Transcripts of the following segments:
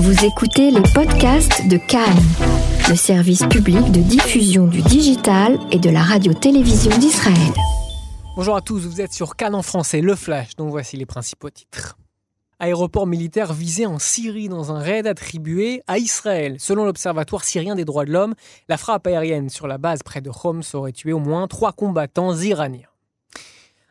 Vous écoutez les podcasts de Cannes, le service public de diffusion du digital et de la radio-télévision d'Israël. Bonjour à tous, vous êtes sur Cannes en français, le Flash, donc voici les principaux titres. Aéroport militaire visé en Syrie dans un raid attribué à Israël. Selon l'Observatoire syrien des droits de l'homme, la frappe aérienne sur la base près de Homs aurait tué au moins trois combattants iraniens.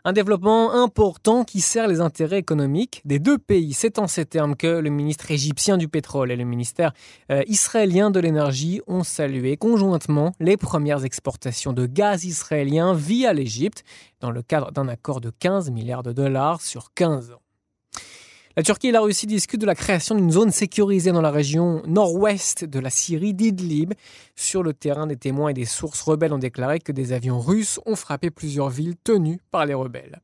Un développement important qui sert les intérêts économiques des deux pays. C'est en ces termes que le ministre égyptien du pétrole et le ministère euh, israélien de l'énergie ont salué conjointement les premières exportations de gaz israélien via l'Égypte dans le cadre d'un accord de 15 milliards de dollars sur 15 ans. La Turquie et la Russie discutent de la création d'une zone sécurisée dans la région nord-ouest de la Syrie d'Idlib. Sur le terrain, des témoins et des sources rebelles ont déclaré que des avions russes ont frappé plusieurs villes tenues par les rebelles.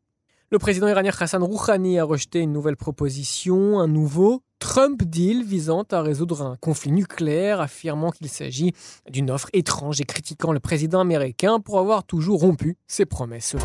Le président iranien Hassan Rouhani a rejeté une nouvelle proposition, un nouveau Trump deal visant à résoudre un conflit nucléaire, affirmant qu'il s'agit d'une offre étrange et critiquant le président américain pour avoir toujours rompu ses promesses.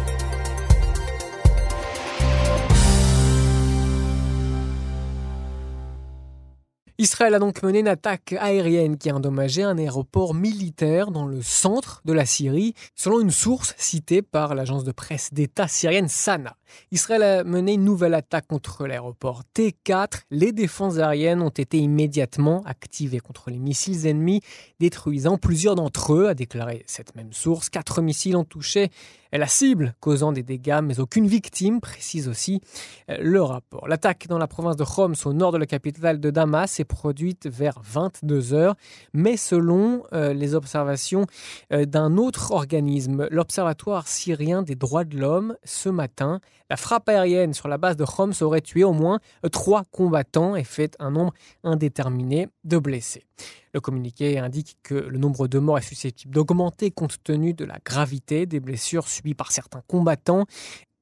Israël a donc mené une attaque aérienne qui a endommagé un aéroport militaire dans le centre de la Syrie, selon une source citée par l'agence de presse d'État syrienne Sana. Israël a mené une nouvelle attaque contre l'aéroport T4. Les défenses aériennes ont été immédiatement activées contre les missiles ennemis, détruisant plusieurs d'entre eux, a déclaré cette même source. Quatre missiles ont touché la cible, causant des dégâts, mais aucune victime, précise aussi euh, le rapport. L'attaque dans la province de Homs, au nord de la capitale de Damas, s'est produite vers 22 heures, mais selon euh, les observations euh, d'un autre organisme, l'Observatoire syrien des droits de l'homme, ce matin, la frappe aérienne sur la base de Homs aurait tué au moins trois combattants et fait un nombre indéterminé de blessés. Le communiqué indique que le nombre de morts est susceptible d'augmenter compte tenu de la gravité des blessures subies par certains combattants.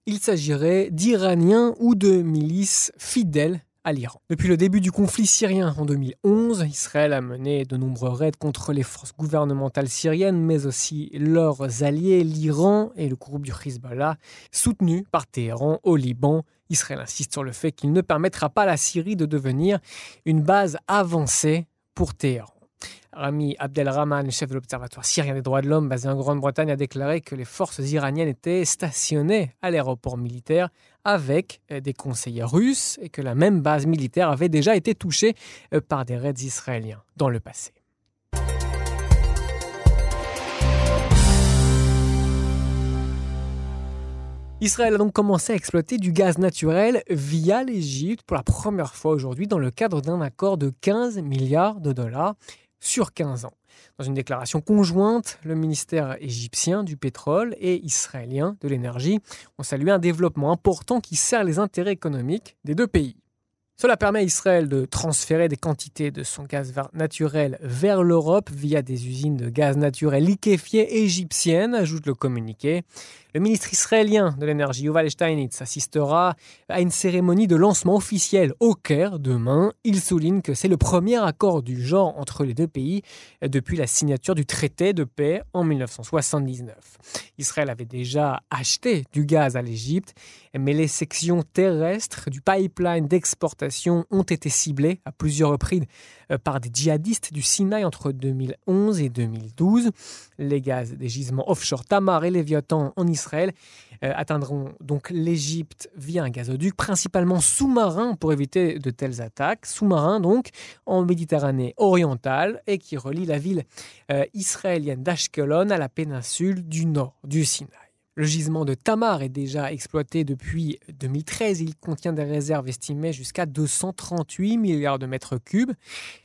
Il s'agirait d'Iraniens ou de milices fidèles depuis le début du conflit syrien en 2011, Israël a mené de nombreux raids contre les forces gouvernementales syriennes, mais aussi leurs alliés, l'Iran et le groupe du Hezbollah, soutenus par Téhéran au Liban. Israël insiste sur le fait qu'il ne permettra pas à la Syrie de devenir une base avancée pour Téhéran. Rami Abdelrahman, chef de l'Observatoire syrien des droits de l'homme basé en Grande-Bretagne, a déclaré que les forces iraniennes étaient stationnées à l'aéroport militaire avec euh, des conseillers russes et que la même base militaire avait déjà été touchée euh, par des raids israéliens dans le passé. Israël a donc commencé à exploiter du gaz naturel via l'Égypte pour la première fois aujourd'hui dans le cadre d'un accord de 15 milliards de dollars sur 15 ans. Dans une déclaration conjointe, le ministère égyptien du pétrole et israélien de l'énergie ont salué un développement important qui sert les intérêts économiques des deux pays. Cela permet à Israël de transférer des quantités de son gaz naturel vers l'Europe via des usines de gaz naturel liquéfié égyptiennes, ajoute le communiqué. Le ministre israélien de l'énergie, Yuval Steinitz, assistera à une cérémonie de lancement officielle au Caire demain. Il souligne que c'est le premier accord du genre entre les deux pays depuis la signature du traité de paix en 1979. Israël avait déjà acheté du gaz à l'Égypte, mais les sections terrestres du pipeline d'exportation ont été ciblées à plusieurs reprises euh, par des djihadistes du Sinaï entre 2011 et 2012. Les gaz des gisements offshore Tamar et Léviathan en Israël euh, atteindront donc l'Égypte via un gazoduc, principalement sous-marin pour éviter de telles attaques. Sous-marin donc en Méditerranée orientale et qui relie la ville euh, israélienne d'Ashkelon à la péninsule du nord du Sinaï. Le gisement de Tamar est déjà exploité depuis 2013. Il contient des réserves estimées jusqu'à 238 milliards de mètres cubes.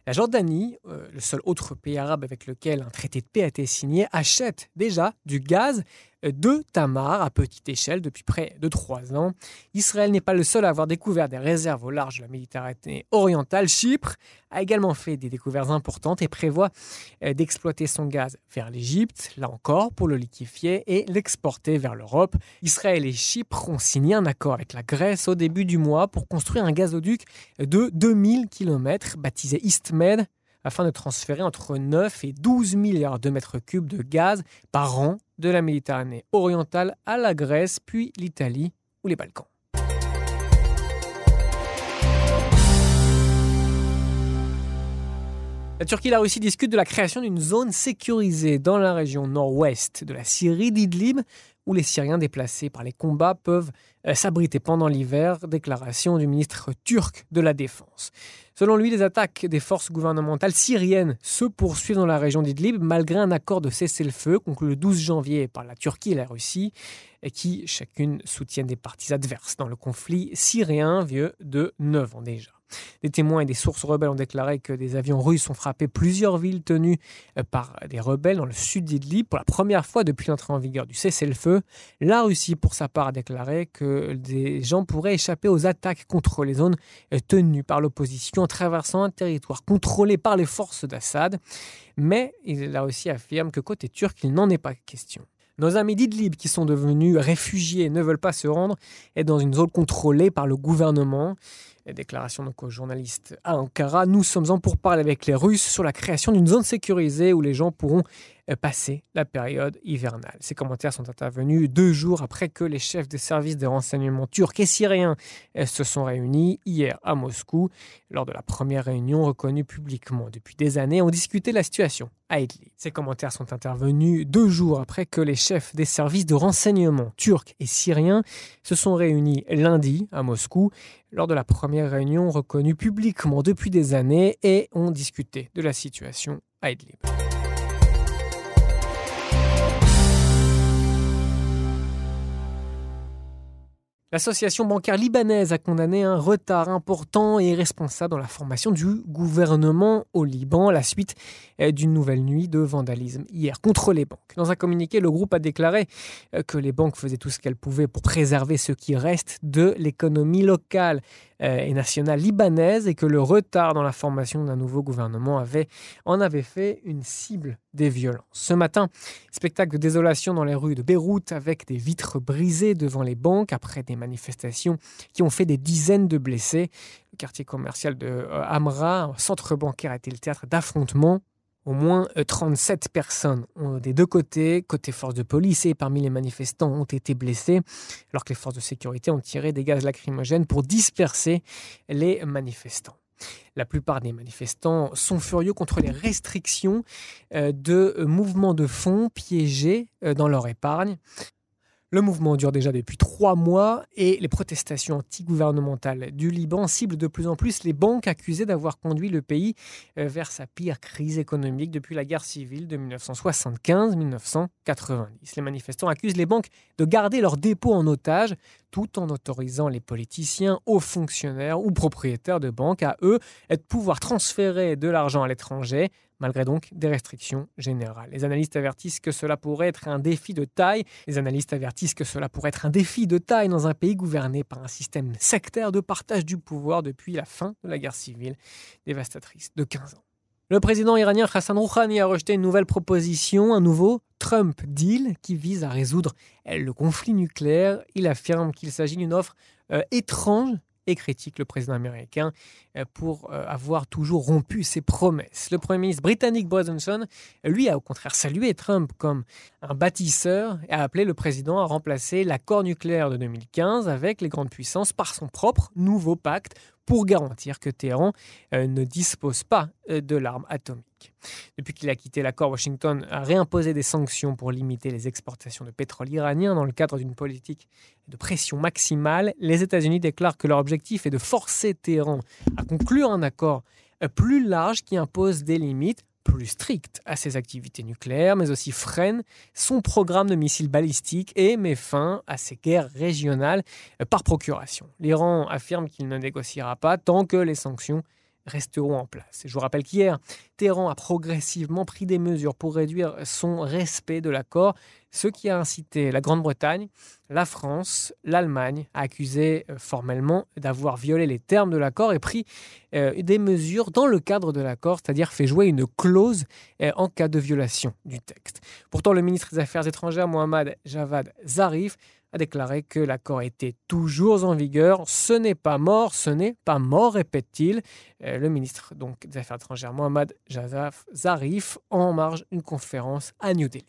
La Jordanie, euh, le seul autre pays arabe avec lequel un traité de paix a été signé, achète déjà du gaz de Tamar à petite échelle depuis près de trois ans. Israël n'est pas le seul à avoir découvert des réserves au large de la Méditerranée orientale. Chypre a également fait des découvertes importantes et prévoit euh, d'exploiter son gaz vers l'Égypte, là encore pour le liquéfier et l'exporter vers l'Europe. Israël et Chypre ont signé un accord avec la Grèce au début du mois pour construire un gazoduc de 2000 km baptisé EastMed afin de transférer entre 9 et 12 milliards de mètres cubes de gaz par an de la Méditerranée orientale à la Grèce, puis l'Italie ou les Balkans. La Turquie et la Russie discutent de la création d'une zone sécurisée dans la région nord-ouest de la Syrie d'Idlib, où les Syriens déplacés par les combats peuvent euh, s'abriter pendant l'hiver, déclaration du ministre turc de la Défense. Selon lui, les attaques des forces gouvernementales syriennes se poursuivent dans la région d'Idlib malgré un accord de cessez-le-feu conclu le 12 janvier par la Turquie et la Russie, qui chacune soutiennent des parties adverses dans le conflit syrien vieux de 9 ans déjà. Des témoins et des sources rebelles ont déclaré que des avions russes ont frappé plusieurs villes tenues euh, par des rebelles dans le sud d'Idlib pour la première fois depuis l'entrée en vigueur du cessez-le-feu. La Russie, pour sa part, a déclaré que des gens pourraient échapper aux attaques contre les zones euh, tenues par l'opposition en traversant un territoire contrôlé par les forces d'Assad. Mais la Russie affirme que côté turc, il n'en est pas question. Nos amis d'Idlib, qui sont devenus réfugiés ne veulent pas se rendre, est dans une zone contrôlée par le gouvernement. Déclaration donc aux journalistes à Ankara. Nous sommes en pourparlers avec les Russes sur la création d'une zone sécurisée où les gens pourront passer la période hivernale. Ces commentaires sont intervenus deux jours après que les chefs des services de renseignement turcs et syriens euh, se sont réunis hier à Moscou. Lors de la première réunion reconnue publiquement depuis des années, ont discuté la situation à Idlib. Ces commentaires sont intervenus deux jours après que les chefs des services de renseignement turcs et syriens se sont réunis lundi à Moscou lors de la première réunion reconnue publiquement depuis des années et ont discuté de la situation à Idlib. L'association bancaire libanaise a condamné un retard important et irresponsable dans la formation du gouvernement au Liban à la suite euh, d'une nouvelle nuit de vandalisme hier contre les banques. Dans un communiqué, le groupe a déclaré euh, que les banques faisaient tout ce qu'elles pouvaient pour préserver ce qui reste de l'économie locale euh, et nationale libanaise et que le retard dans la formation d'un nouveau gouvernement en avait fait une cible des violences. Ce matin, spectacle de désolation dans les rues de Beyrouth avec des vitres brisées devant les banques après des manifestations qui ont fait des dizaines de blessés. Le quartier commercial de euh, Amra, centre bancaire, a été le théâtre d'affrontements. Au moins 37 euh, personnes des deux côtés, côté forces de police et parmi les manifestants, ont été blessés, alors que les forces de sécurité ont tiré des gaz lacrymogènes pour disperser les manifestants. La plupart des manifestants sont furieux contre les restrictions euh, de mouvements de fonds piégés dans leur épargne. Le mouvement dure déjà depuis trois mois et les protestations anti-gouvernementales du Liban ciblent de plus en plus les banques accusées d'avoir conduit le pays euh, vers sa pire crise économique depuis la guerre civile de 1975-1990. Les manifestants accusent les banques de garder leurs dépôts en otage tout en autorisant les politiciens, hauts fonctionnaires ou propriétaires de banques à eux de pouvoir transférer de l'argent à l'étranger malgré donc des restrictions générales. Les analystes avertissent que cela pourrait être un défi de taille. Les analystes avertissent que cela pourrait être un défi de taille dans un pays gouverné par un système sectaire de partage du pouvoir depuis la fin de la guerre civile dévastatrice de 15 ans. Le président iranien Hassan Rouhani a rejeté une nouvelle proposition, un nouveau Trump Deal qui vise à résoudre le conflit nucléaire. Il affirme qu'il s'agit d'une offre euh, étrange et critique le président américain euh, pour euh, avoir toujours rompu ses promesses. Le Premier ministre britannique Boris Johnson, lui, a au contraire salué Trump comme un bâtisseur et a appelé le président à remplacer l'accord nucléaire de 2015 avec les grandes puissances par son propre nouveau pacte pour garantir que Téhéran euh, ne dispose pas de l'arme atomique. Depuis qu'il a quitté l'accord, Washington a réimposé des sanctions pour limiter les exportations de pétrole iranien dans le cadre d'une politique de pression maximale. Les États-Unis déclarent que leur objectif est de forcer Téhéran à conclure un accord plus large qui impose des limites plus strictes à ses activités nucléaires, mais aussi freine son programme de missiles balistiques et met fin à ses guerres régionales par procuration. L'Iran affirme qu'il ne négociera pas tant que les sanctions resteront en place. Je vous rappelle qu'hier, Téhéran a progressivement pris des mesures pour réduire son respect de l'accord, ce qui a incité la Grande-Bretagne, la France, l'Allemagne à accuser euh, formellement d'avoir violé les termes de l'accord et pris euh, des mesures dans le cadre de l'accord, c'est-à-dire fait jouer une clause euh, en cas de violation du texte. Pourtant, le ministre des Affaires étrangères, Mohamed Javad Zarif, a déclaré que l'accord était toujours en vigueur. Ce n'est pas mort, ce n'est pas mort, répète-t-il. Euh, le ministre des Affaires étrangères, Mohamed Jazaf Zarif, en marge d'une conférence à New Delhi.